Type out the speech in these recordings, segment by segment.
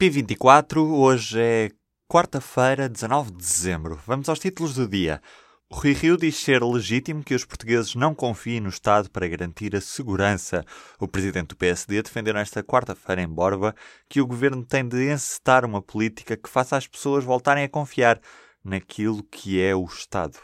P24, hoje é quarta-feira, 19 de dezembro. Vamos aos títulos do dia. O Rui Rio diz ser legítimo que os portugueses não confiem no Estado para garantir a segurança. O presidente do PSD defendeu nesta quarta-feira em Borba que o governo tem de encetar uma política que faça as pessoas voltarem a confiar naquilo que é o Estado.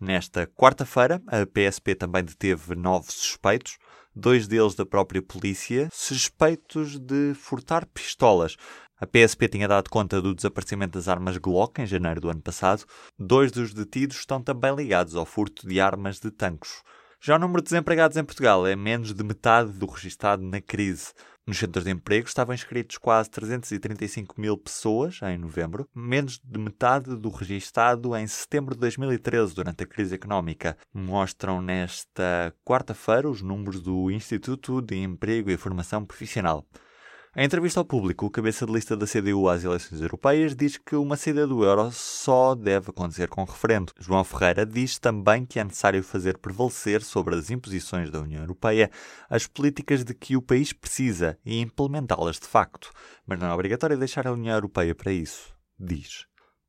Nesta quarta-feira, a PSP também deteve nove suspeitos dois deles da própria polícia, suspeitos de furtar pistolas. A PSP tinha dado conta do desaparecimento das armas Glock em janeiro do ano passado. Dois dos detidos estão também ligados ao furto de armas de tanques. Já o número de desempregados em Portugal é menos de metade do registado na crise. Nos centros de emprego estavam inscritos quase 335 mil pessoas em novembro, menos de metade do registado em setembro de 2013, durante a crise económica. Mostram nesta quarta-feira os números do Instituto de Emprego e Formação Profissional. Em entrevista ao público, o cabeça de lista da CDU às eleições europeias diz que uma saída do euro só deve acontecer com referendo. João Ferreira diz também que é necessário fazer prevalecer sobre as imposições da União Europeia as políticas de que o país precisa e implementá-las de facto, mas não é obrigatório deixar a União Europeia para isso, diz.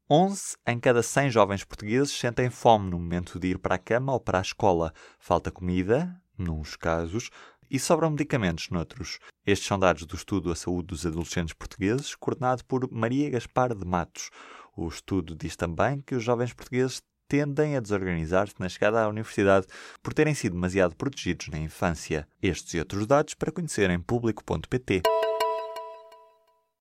11 em cada 100 jovens portugueses sentem fome no momento de ir para a cama ou para a escola. Falta comida, nos casos, e sobram medicamentos noutros. Estes são dados do estudo A Saúde dos Adolescentes Portugueses, coordenado por Maria Gaspar de Matos. O estudo diz também que os jovens portugueses tendem a desorganizar-se na chegada à universidade por terem sido demasiado protegidos na infância. Estes e outros dados para conhecer em público.pt.